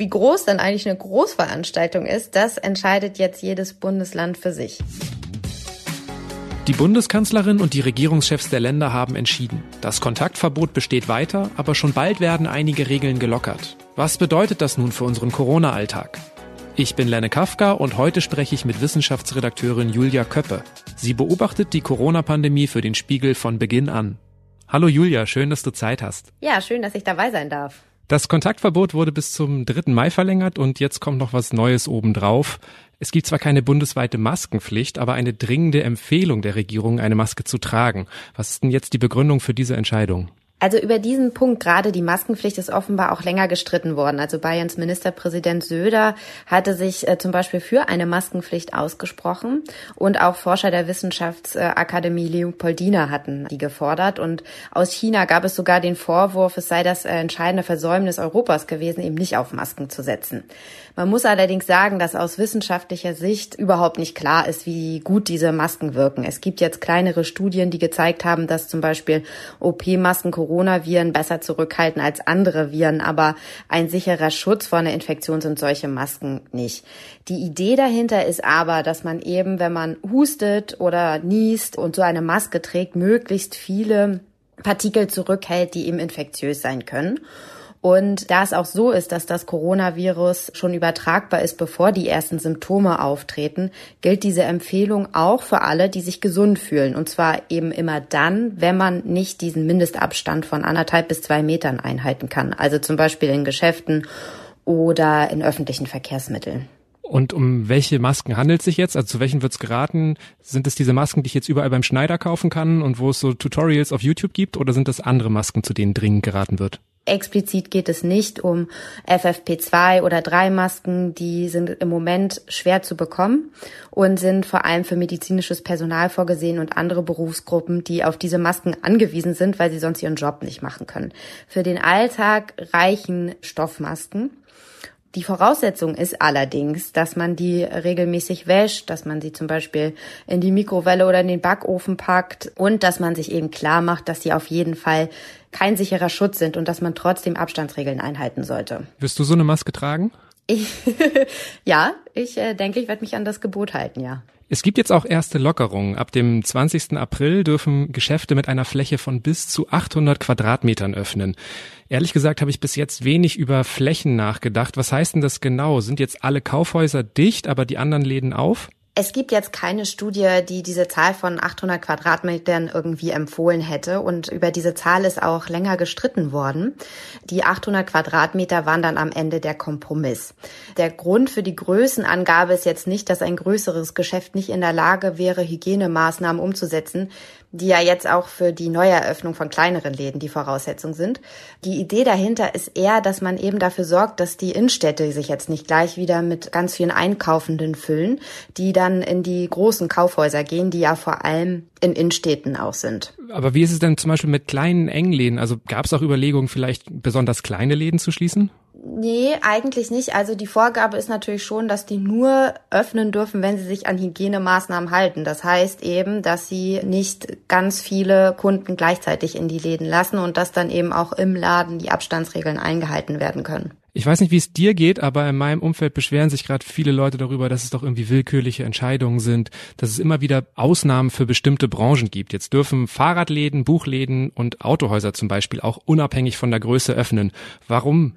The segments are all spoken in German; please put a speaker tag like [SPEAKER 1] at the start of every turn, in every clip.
[SPEAKER 1] Wie groß dann eigentlich eine Großveranstaltung ist, das entscheidet jetzt jedes Bundesland für sich.
[SPEAKER 2] Die Bundeskanzlerin und die Regierungschefs der Länder haben entschieden. Das Kontaktverbot besteht weiter, aber schon bald werden einige Regeln gelockert. Was bedeutet das nun für unseren Corona-Alltag? Ich bin Lenne Kafka und heute spreche ich mit Wissenschaftsredakteurin Julia Köppe. Sie beobachtet die Corona-Pandemie für den Spiegel von Beginn an. Hallo Julia, schön, dass du Zeit hast.
[SPEAKER 1] Ja, schön, dass ich dabei sein darf.
[SPEAKER 2] Das Kontaktverbot wurde bis zum 3. Mai verlängert und jetzt kommt noch was Neues obendrauf. Es gibt zwar keine bundesweite Maskenpflicht, aber eine dringende Empfehlung der Regierung, eine Maske zu tragen. Was ist denn jetzt die Begründung für diese Entscheidung?
[SPEAKER 1] Also über diesen Punkt, gerade die Maskenpflicht, ist offenbar auch länger gestritten worden. Also Bayerns Ministerpräsident Söder hatte sich äh, zum Beispiel für eine Maskenpflicht ausgesprochen und auch Forscher der Wissenschaftsakademie Leopoldina hatten die gefordert. Und aus China gab es sogar den Vorwurf, es sei das äh, entscheidende Versäumnis Europas gewesen, eben nicht auf Masken zu setzen. Man muss allerdings sagen, dass aus wissenschaftlicher Sicht überhaupt nicht klar ist, wie gut diese Masken wirken. Es gibt jetzt kleinere Studien, die gezeigt haben, dass zum Beispiel OP-Masken Coronaviren besser zurückhalten als andere Viren, aber ein sicherer Schutz vor einer Infektion sind solche Masken nicht. Die Idee dahinter ist aber, dass man eben, wenn man hustet oder niest und so eine Maske trägt, möglichst viele Partikel zurückhält, die eben infektiös sein können. Und da es auch so ist, dass das Coronavirus schon übertragbar ist, bevor die ersten Symptome auftreten, gilt diese Empfehlung auch für alle, die sich gesund fühlen. Und zwar eben immer dann, wenn man nicht diesen Mindestabstand von anderthalb bis zwei Metern einhalten kann. Also zum Beispiel in Geschäften oder in öffentlichen Verkehrsmitteln.
[SPEAKER 2] Und um welche Masken handelt es sich jetzt? Also zu welchen wird es geraten? Sind es diese Masken, die ich jetzt überall beim Schneider kaufen kann und wo es so Tutorials auf YouTube gibt? Oder sind das andere Masken, zu denen dringend geraten wird?
[SPEAKER 1] Explizit geht es nicht um FFP2 oder 3 Masken, die sind im Moment schwer zu bekommen und sind vor allem für medizinisches Personal vorgesehen und andere Berufsgruppen, die auf diese Masken angewiesen sind, weil sie sonst ihren Job nicht machen können. Für den Alltag reichen Stoffmasken. Die Voraussetzung ist allerdings, dass man die regelmäßig wäscht, dass man sie zum Beispiel in die Mikrowelle oder in den Backofen packt und dass man sich eben klar macht, dass sie auf jeden Fall kein sicherer Schutz sind und dass man trotzdem Abstandsregeln einhalten sollte.
[SPEAKER 2] Wirst du so eine Maske tragen?
[SPEAKER 1] Ich, ja, ich äh, denke, ich werde mich an das Gebot halten, ja.
[SPEAKER 2] Es gibt jetzt auch erste Lockerungen. Ab dem 20. April dürfen Geschäfte mit einer Fläche von bis zu 800 Quadratmetern öffnen. Ehrlich gesagt habe ich bis jetzt wenig über Flächen nachgedacht. Was heißt denn das genau? Sind jetzt alle Kaufhäuser dicht, aber die anderen Läden auf?
[SPEAKER 1] Es gibt jetzt keine Studie, die diese Zahl von 800 Quadratmetern irgendwie empfohlen hätte. Und über diese Zahl ist auch länger gestritten worden. Die 800 Quadratmeter waren dann am Ende der Kompromiss. Der Grund für die Größenangabe ist jetzt nicht, dass ein größeres Geschäft nicht in der Lage wäre, Hygienemaßnahmen umzusetzen, die ja jetzt auch für die Neueröffnung von kleineren Läden die Voraussetzung sind. Die Idee dahinter ist eher, dass man eben dafür sorgt, dass die Innenstädte sich jetzt nicht gleich wieder mit ganz vielen Einkaufenden füllen, die dann in die großen Kaufhäuser gehen, die ja vor allem in Innenstädten auch sind.
[SPEAKER 2] Aber wie ist es denn zum Beispiel mit kleinen Engläden? Also gab es auch Überlegungen, vielleicht besonders kleine Läden zu schließen?
[SPEAKER 1] Nee, eigentlich nicht. Also die Vorgabe ist natürlich schon, dass die nur öffnen dürfen, wenn sie sich an Hygienemaßnahmen halten. Das heißt eben, dass sie nicht ganz viele Kunden gleichzeitig in die Läden lassen und dass dann eben auch im Laden die Abstandsregeln eingehalten werden können.
[SPEAKER 2] Ich weiß nicht, wie es dir geht, aber in meinem Umfeld beschweren sich gerade viele Leute darüber, dass es doch irgendwie willkürliche Entscheidungen sind, dass es immer wieder Ausnahmen für bestimmte Branchen gibt. Jetzt dürfen Fahrradläden, Buchläden und Autohäuser zum Beispiel auch unabhängig von der Größe öffnen. Warum?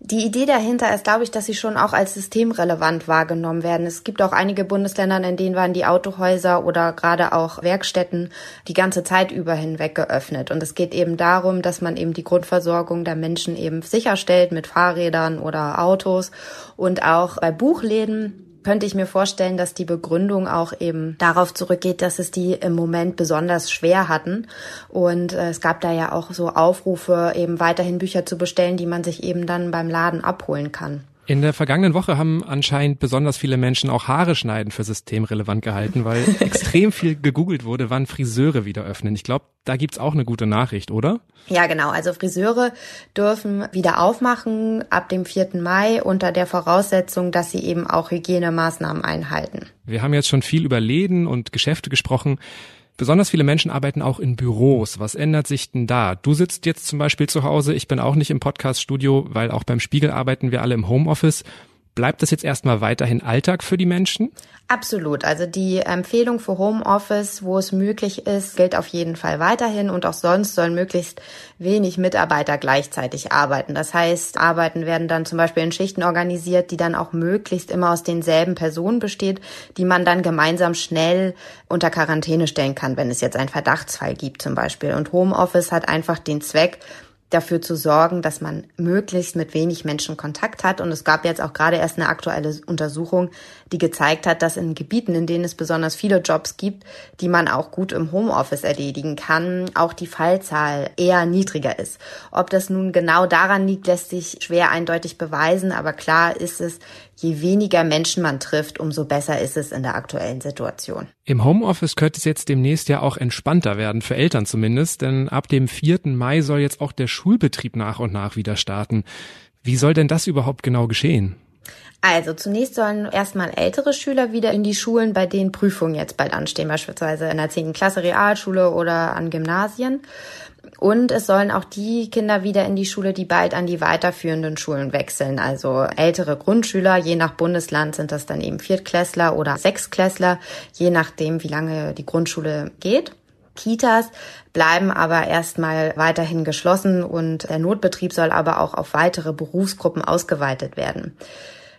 [SPEAKER 1] Die Idee dahinter ist, glaube ich, dass sie schon auch als systemrelevant wahrgenommen werden. Es gibt auch einige Bundesländer, in denen waren die Autohäuser oder gerade auch Werkstätten die ganze Zeit über hinweg geöffnet. Und es geht eben darum, dass man eben die Grundversorgung der Menschen eben sicherstellt mit Fahrrädern oder Autos und auch bei Buchläden könnte ich mir vorstellen, dass die Begründung auch eben darauf zurückgeht, dass es die im Moment besonders schwer hatten. Und äh, es gab da ja auch so Aufrufe, eben weiterhin Bücher zu bestellen, die man sich eben dann beim Laden abholen kann.
[SPEAKER 2] In der vergangenen Woche haben anscheinend besonders viele Menschen auch Haare schneiden für systemrelevant gehalten, weil extrem viel gegoogelt wurde, wann Friseure wieder öffnen. Ich glaube, da gibt's auch eine gute Nachricht, oder?
[SPEAKER 1] Ja, genau. Also Friseure dürfen wieder aufmachen ab dem 4. Mai unter der Voraussetzung, dass sie eben auch Hygienemaßnahmen einhalten.
[SPEAKER 2] Wir haben jetzt schon viel über Läden und Geschäfte gesprochen. Besonders viele Menschen arbeiten auch in Büros. Was ändert sich denn da? Du sitzt jetzt zum Beispiel zu Hause. Ich bin auch nicht im Podcast-Studio, weil auch beim Spiegel arbeiten wir alle im Homeoffice. Bleibt das jetzt erstmal weiterhin Alltag für die Menschen?
[SPEAKER 1] Absolut. Also die Empfehlung für Homeoffice, wo es möglich ist, gilt auf jeden Fall weiterhin und auch sonst sollen möglichst wenig Mitarbeiter gleichzeitig arbeiten. Das heißt, Arbeiten werden dann zum Beispiel in Schichten organisiert, die dann auch möglichst immer aus denselben Personen besteht, die man dann gemeinsam schnell unter Quarantäne stellen kann, wenn es jetzt einen Verdachtsfall gibt zum Beispiel. Und Homeoffice hat einfach den Zweck, dafür zu sorgen, dass man möglichst mit wenig Menschen Kontakt hat. Und es gab jetzt auch gerade erst eine aktuelle Untersuchung, die gezeigt hat, dass in Gebieten, in denen es besonders viele Jobs gibt, die man auch gut im Homeoffice erledigen kann, auch die Fallzahl eher niedriger ist. Ob das nun genau daran liegt, lässt sich schwer eindeutig beweisen, aber klar ist es, je weniger Menschen man trifft, umso besser ist es in der aktuellen Situation.
[SPEAKER 2] Im Homeoffice könnte es jetzt demnächst ja auch entspannter werden, für Eltern zumindest, denn ab dem 4. Mai soll jetzt auch der Schulbetrieb nach und nach wieder starten. Wie soll denn das überhaupt genau geschehen?
[SPEAKER 1] Also zunächst sollen erstmal ältere Schüler wieder in die Schulen, bei denen Prüfungen jetzt bald anstehen, beispielsweise in der 10. Klasse Realschule oder an Gymnasien. Und es sollen auch die Kinder wieder in die Schule, die bald an die weiterführenden Schulen wechseln. Also ältere Grundschüler, je nach Bundesland sind das dann eben Viertklässler oder Sechsklässler, je nachdem, wie lange die Grundschule geht. Kitas bleiben aber erstmal weiterhin geschlossen und der Notbetrieb soll aber auch auf weitere Berufsgruppen ausgeweitet werden.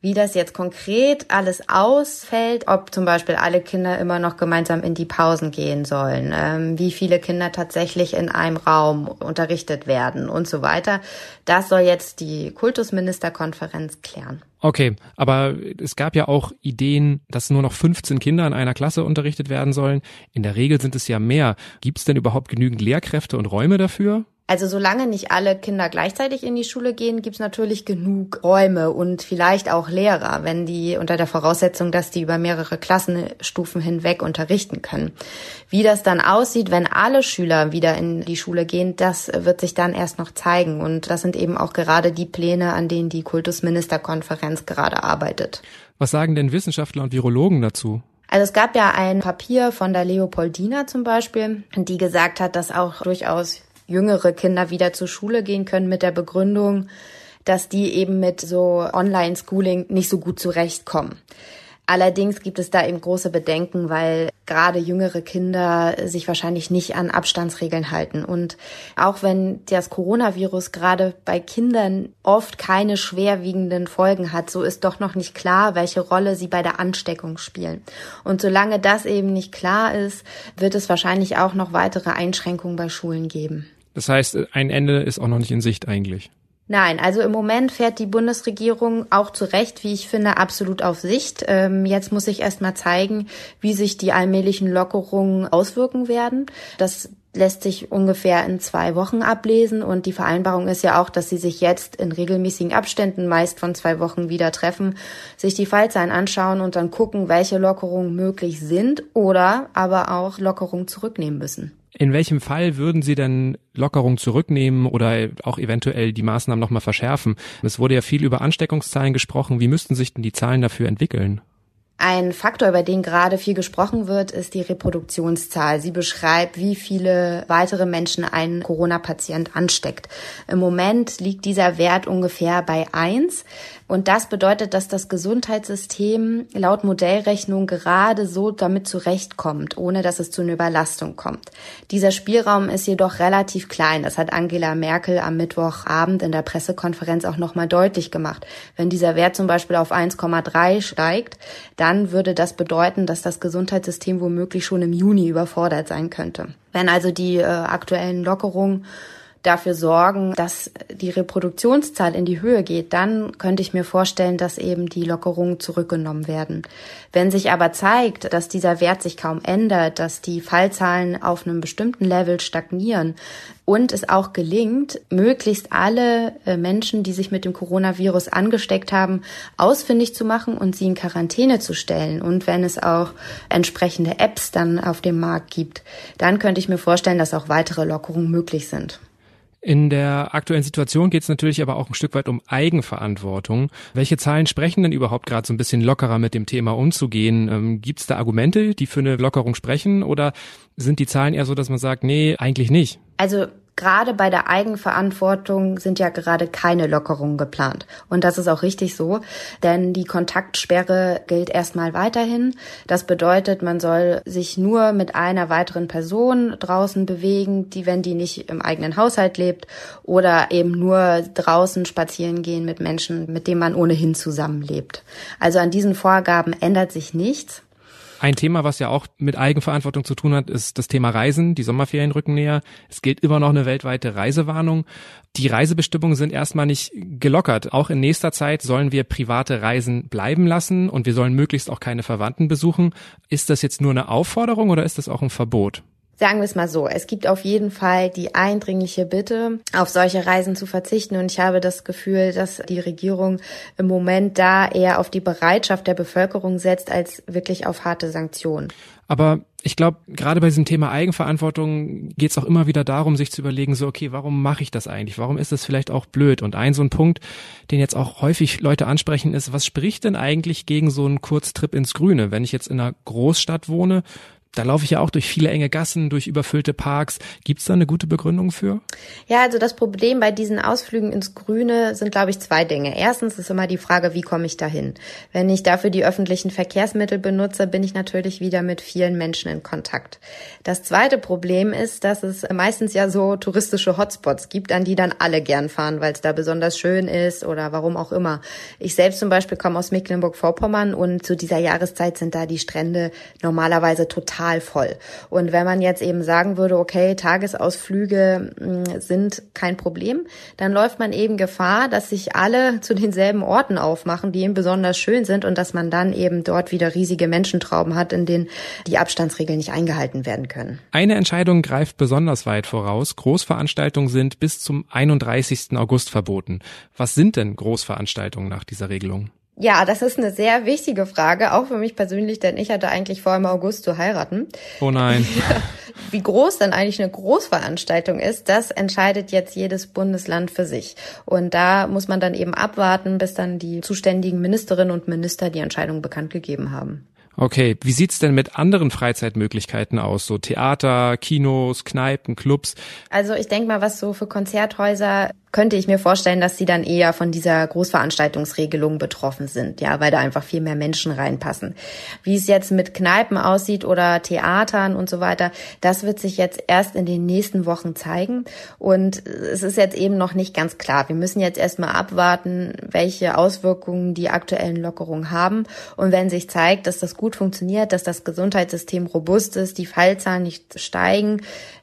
[SPEAKER 1] Wie das jetzt konkret alles ausfällt, ob zum Beispiel alle Kinder immer noch gemeinsam in die Pausen gehen sollen, ähm, wie viele Kinder tatsächlich in einem Raum unterrichtet werden und so weiter, das soll jetzt die Kultusministerkonferenz klären.
[SPEAKER 2] Okay, aber es gab ja auch Ideen, dass nur noch 15 Kinder in einer Klasse unterrichtet werden sollen. In der Regel sind es ja mehr. Gibt es denn überhaupt genügend Lehrkräfte und Räume dafür?
[SPEAKER 1] Also solange nicht alle Kinder gleichzeitig in die Schule gehen, gibt's natürlich genug Räume und vielleicht auch Lehrer, wenn die unter der Voraussetzung, dass die über mehrere Klassenstufen hinweg unterrichten können. Wie das dann aussieht, wenn alle Schüler wieder in die Schule gehen, das wird sich dann erst noch zeigen. Und das sind eben auch gerade die Pläne, an denen die Kultusministerkonferenz gerade arbeitet.
[SPEAKER 2] Was sagen denn Wissenschaftler und Virologen dazu?
[SPEAKER 1] Also es gab ja ein Papier von der Leopoldina zum Beispiel, die gesagt hat, dass auch durchaus jüngere Kinder wieder zur Schule gehen können mit der Begründung, dass die eben mit so Online-Schooling nicht so gut zurechtkommen. Allerdings gibt es da eben große Bedenken, weil gerade jüngere Kinder sich wahrscheinlich nicht an Abstandsregeln halten. Und auch wenn das Coronavirus gerade bei Kindern oft keine schwerwiegenden Folgen hat, so ist doch noch nicht klar, welche Rolle sie bei der Ansteckung spielen. Und solange das eben nicht klar ist, wird es wahrscheinlich auch noch weitere Einschränkungen bei Schulen geben.
[SPEAKER 2] Das heißt, ein Ende ist auch noch nicht in Sicht eigentlich.
[SPEAKER 1] Nein, also im Moment fährt die Bundesregierung auch zu Recht, wie ich finde, absolut auf Sicht. Ähm, jetzt muss ich erst mal zeigen, wie sich die allmählichen Lockerungen auswirken werden. Das lässt sich ungefähr in zwei Wochen ablesen und die Vereinbarung ist ja auch, dass sie sich jetzt in regelmäßigen Abständen, meist von zwei Wochen, wieder treffen, sich die Fallzahlen anschauen und dann gucken, welche Lockerungen möglich sind oder aber auch Lockerungen zurücknehmen müssen.
[SPEAKER 2] In welchem Fall würden Sie denn Lockerung zurücknehmen oder auch eventuell die Maßnahmen nochmal verschärfen? Es wurde ja viel über Ansteckungszahlen gesprochen. Wie müssten sich denn die Zahlen dafür entwickeln?
[SPEAKER 1] Ein Faktor, über den gerade viel gesprochen wird, ist die Reproduktionszahl. Sie beschreibt, wie viele weitere Menschen ein Corona-Patient ansteckt. Im Moment liegt dieser Wert ungefähr bei eins. Und das bedeutet, dass das Gesundheitssystem laut Modellrechnung gerade so damit zurechtkommt, ohne dass es zu einer Überlastung kommt. Dieser Spielraum ist jedoch relativ klein. Das hat Angela Merkel am Mittwochabend in der Pressekonferenz auch nochmal deutlich gemacht. Wenn dieser Wert zum Beispiel auf 1,3 steigt, dann würde das bedeuten, dass das Gesundheitssystem womöglich schon im Juni überfordert sein könnte. Wenn also die äh, aktuellen Lockerungen dafür sorgen, dass die Reproduktionszahl in die Höhe geht, dann könnte ich mir vorstellen, dass eben die Lockerungen zurückgenommen werden. Wenn sich aber zeigt, dass dieser Wert sich kaum ändert, dass die Fallzahlen auf einem bestimmten Level stagnieren und es auch gelingt, möglichst alle äh, Menschen, die sich mit dem Coronavirus angesteckt haben, ausfindig zu machen und sie in Quarantäne zu stellen. Und wenn es auch entsprechende Apps dann auf dem Markt gibt, dann könnte ich mir vorstellen, dass auch weitere Lockerungen möglich sind.
[SPEAKER 2] In der aktuellen Situation geht es natürlich aber auch ein Stück weit um Eigenverantwortung. Welche Zahlen sprechen denn überhaupt gerade so ein bisschen lockerer mit dem Thema umzugehen? Ähm, Gibt es da Argumente, die für eine Lockerung sprechen oder sind die Zahlen eher so, dass man sagt, nee, eigentlich nicht?
[SPEAKER 1] Also gerade bei der Eigenverantwortung sind ja gerade keine Lockerungen geplant. Und das ist auch richtig so, denn die Kontaktsperre gilt erstmal weiterhin. Das bedeutet, man soll sich nur mit einer weiteren Person draußen bewegen, die, wenn die nicht im eigenen Haushalt lebt, oder eben nur draußen spazieren gehen mit Menschen, mit denen man ohnehin zusammenlebt. Also an diesen Vorgaben ändert sich nichts.
[SPEAKER 2] Ein Thema, was ja auch mit Eigenverantwortung zu tun hat, ist das Thema Reisen. Die Sommerferien rücken näher. Es gilt immer noch eine weltweite Reisewarnung. Die Reisebestimmungen sind erstmal nicht gelockert. Auch in nächster Zeit sollen wir private Reisen bleiben lassen und wir sollen möglichst auch keine Verwandten besuchen. Ist das jetzt nur eine Aufforderung oder ist das auch ein Verbot?
[SPEAKER 1] Sagen wir es mal so, es gibt auf jeden Fall die eindringliche Bitte, auf solche Reisen zu verzichten. Und ich habe das Gefühl, dass die Regierung im Moment da eher auf die Bereitschaft der Bevölkerung setzt, als wirklich auf harte Sanktionen.
[SPEAKER 2] Aber ich glaube, gerade bei diesem Thema Eigenverantwortung geht es auch immer wieder darum, sich zu überlegen, so, okay, warum mache ich das eigentlich? Warum ist das vielleicht auch blöd? Und ein so ein Punkt, den jetzt auch häufig Leute ansprechen, ist, was spricht denn eigentlich gegen so einen Kurztrip ins Grüne? Wenn ich jetzt in einer Großstadt wohne, da laufe ich ja auch durch viele enge Gassen, durch überfüllte Parks. Gibt es da eine gute Begründung für?
[SPEAKER 1] Ja, also das Problem bei diesen Ausflügen ins Grüne sind, glaube ich, zwei Dinge. Erstens ist immer die Frage, wie komme ich dahin? Wenn ich dafür die öffentlichen Verkehrsmittel benutze, bin ich natürlich wieder mit vielen Menschen in Kontakt. Das zweite Problem ist, dass es meistens ja so touristische Hotspots gibt, an die dann alle gern fahren, weil es da besonders schön ist oder warum auch immer. Ich selbst zum Beispiel komme aus Mecklenburg-Vorpommern und zu dieser Jahreszeit sind da die Strände normalerweise total total voll. Und wenn man jetzt eben sagen würde, okay, Tagesausflüge hm, sind kein Problem, dann läuft man eben Gefahr, dass sich alle zu denselben Orten aufmachen, die eben besonders schön sind und dass man dann eben dort wieder riesige Menschentrauben hat, in denen die Abstandsregeln nicht eingehalten werden können.
[SPEAKER 2] Eine Entscheidung greift besonders weit voraus. Großveranstaltungen sind bis zum 31. August verboten. Was sind denn Großveranstaltungen nach dieser Regelung?
[SPEAKER 1] Ja, das ist eine sehr wichtige Frage, auch für mich persönlich, denn ich hatte eigentlich vor, im August zu heiraten.
[SPEAKER 2] Oh nein.
[SPEAKER 1] Wie groß dann eigentlich eine Großveranstaltung ist, das entscheidet jetzt jedes Bundesland für sich. Und da muss man dann eben abwarten, bis dann die zuständigen Ministerinnen und Minister die Entscheidung bekannt gegeben haben.
[SPEAKER 2] Okay, wie sieht's denn mit anderen Freizeitmöglichkeiten aus? So Theater, Kinos, Kneipen, Clubs?
[SPEAKER 1] Also ich denke mal, was so für Konzerthäuser könnte ich mir vorstellen, dass sie dann eher von dieser Großveranstaltungsregelung betroffen sind, ja, weil da einfach viel mehr Menschen reinpassen. Wie es jetzt mit Kneipen aussieht oder Theatern und so weiter, das wird sich jetzt erst in den nächsten Wochen zeigen. Und es ist jetzt eben noch nicht ganz klar. Wir müssen jetzt erstmal abwarten, welche Auswirkungen die aktuellen Lockerungen haben. Und wenn sich zeigt, dass das gut funktioniert, dass das Gesundheitssystem robust ist, die Fallzahlen nicht steigen,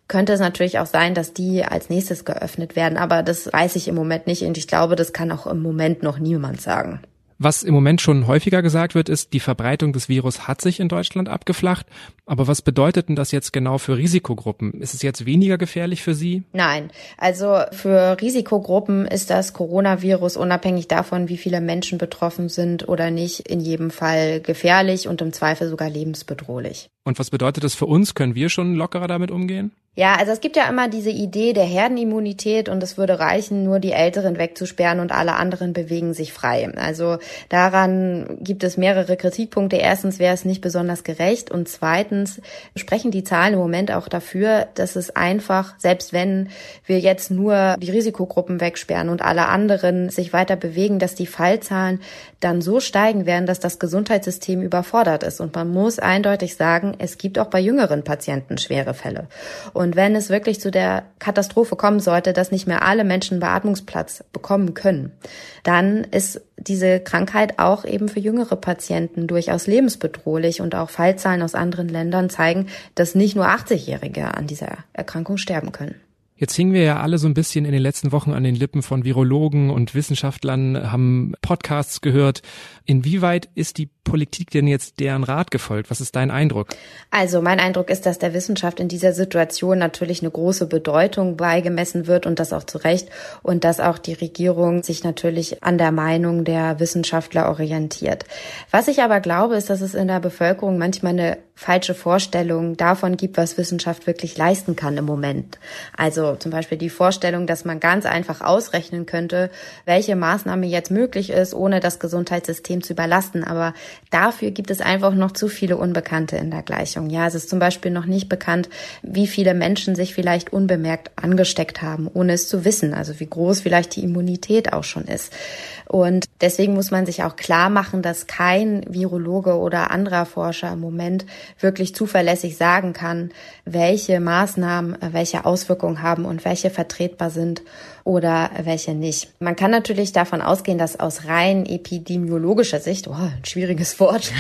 [SPEAKER 1] könnte es natürlich auch sein, dass die als nächstes geöffnet werden. Aber das weiß ich im Moment nicht und ich glaube, das kann auch im Moment noch niemand sagen.
[SPEAKER 2] Was im Moment schon häufiger gesagt wird, ist, die Verbreitung des Virus hat sich in Deutschland abgeflacht. Aber was bedeutet denn das jetzt genau für Risikogruppen? Ist es jetzt weniger gefährlich für sie?
[SPEAKER 1] Nein. Also für Risikogruppen ist das Coronavirus unabhängig davon, wie viele Menschen betroffen sind oder nicht, in jedem Fall gefährlich und im Zweifel sogar lebensbedrohlich.
[SPEAKER 2] Und was bedeutet das für uns? Können wir schon lockerer damit umgehen?
[SPEAKER 1] Ja, also es gibt ja immer diese Idee der Herdenimmunität und es würde reichen, nur die Älteren wegzusperren und alle anderen bewegen sich frei. Also daran gibt es mehrere Kritikpunkte. Erstens wäre es nicht besonders gerecht und zweitens sprechen die Zahlen im Moment auch dafür, dass es einfach, selbst wenn wir jetzt nur die Risikogruppen wegsperren und alle anderen sich weiter bewegen, dass die Fallzahlen dann so steigen werden, dass das Gesundheitssystem überfordert ist. Und man muss eindeutig sagen, es gibt auch bei jüngeren Patienten schwere Fälle. Und wenn es wirklich zu der Katastrophe kommen sollte, dass nicht mehr alle Menschen Beatmungsplatz bekommen können, dann ist diese Krankheit auch eben für jüngere Patienten durchaus lebensbedrohlich und auch Fallzahlen aus anderen Ländern zeigen, dass nicht nur 80-Jährige an dieser Erkrankung sterben können.
[SPEAKER 2] Jetzt hingen wir ja alle so ein bisschen in den letzten Wochen an den Lippen von Virologen und Wissenschaftlern, haben Podcasts gehört. Inwieweit ist die Politik denn jetzt deren Rat gefolgt? Was ist dein Eindruck?
[SPEAKER 1] Also mein Eindruck ist, dass der Wissenschaft in dieser Situation natürlich eine große Bedeutung beigemessen wird und das auch zu Recht und dass auch die Regierung sich natürlich an der Meinung der Wissenschaftler orientiert. Was ich aber glaube, ist, dass es in der Bevölkerung manchmal eine falsche Vorstellung davon gibt, was Wissenschaft wirklich leisten kann im Moment. Also zum Beispiel die Vorstellung, dass man ganz einfach ausrechnen könnte, welche Maßnahme jetzt möglich ist, ohne das Gesundheitssystem zu überlasten. Aber dafür gibt es einfach noch zu viele Unbekannte in der Gleichung. Ja, es ist zum Beispiel noch nicht bekannt, wie viele Menschen sich vielleicht unbemerkt angesteckt haben, ohne es zu wissen. Also wie groß vielleicht die Immunität auch schon ist. Und deswegen muss man sich auch klar machen, dass kein Virologe oder anderer Forscher im Moment wirklich zuverlässig sagen kann, welche Maßnahmen welche Auswirkungen haben und welche vertretbar sind oder welche nicht. Man kann natürlich davon ausgehen, dass aus rein epidemiologischer Sicht, oh, ein schwieriges Wort,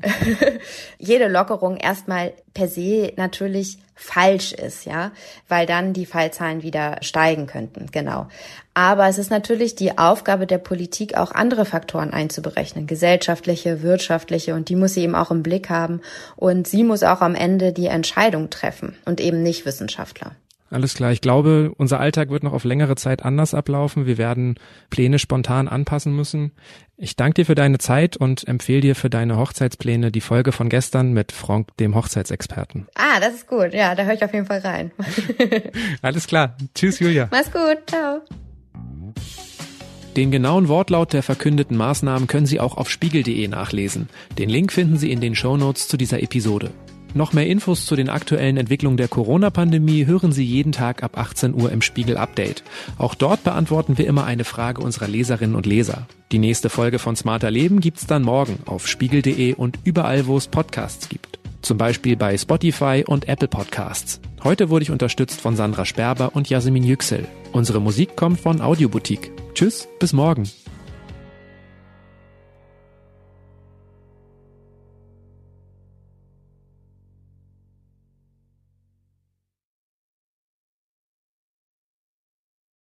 [SPEAKER 1] jede Lockerung erstmal per se natürlich falsch ist, ja, weil dann die Fallzahlen wieder steigen könnten, genau. Aber es ist natürlich die Aufgabe der Politik, auch andere Faktoren einzuberechnen, gesellschaftliche, wirtschaftliche, und die muss sie eben auch im Blick haben. Und sie muss auch am Ende die Entscheidung treffen und eben nicht Wissenschaftler.
[SPEAKER 2] Alles klar. Ich glaube, unser Alltag wird noch auf längere Zeit anders ablaufen. Wir werden Pläne spontan anpassen müssen. Ich danke dir für deine Zeit und empfehle dir für deine Hochzeitspläne die Folge von gestern mit Frank, dem Hochzeitsexperten.
[SPEAKER 1] Ah, das ist gut. Ja, da höre ich auf jeden Fall rein.
[SPEAKER 2] Alles klar. Tschüss, Julia.
[SPEAKER 1] Mach's gut. Ciao.
[SPEAKER 2] Den genauen Wortlaut der verkündeten Maßnahmen können Sie auch auf spiegel.de nachlesen. Den Link finden Sie in den Shownotes zu dieser Episode. Noch mehr Infos zu den aktuellen Entwicklungen der Corona-Pandemie hören Sie jeden Tag ab 18 Uhr im Spiegel Update. Auch dort beantworten wir immer eine Frage unserer Leserinnen und Leser. Die nächste Folge von Smarter Leben gibt's dann morgen auf spiegel.de und überall, wo es Podcasts gibt. Zum Beispiel bei Spotify und Apple Podcasts. Heute wurde ich unterstützt von Sandra Sperber und Jasmin Yüksel. Unsere Musik kommt von Audioboutique. Tschüss, bis morgen.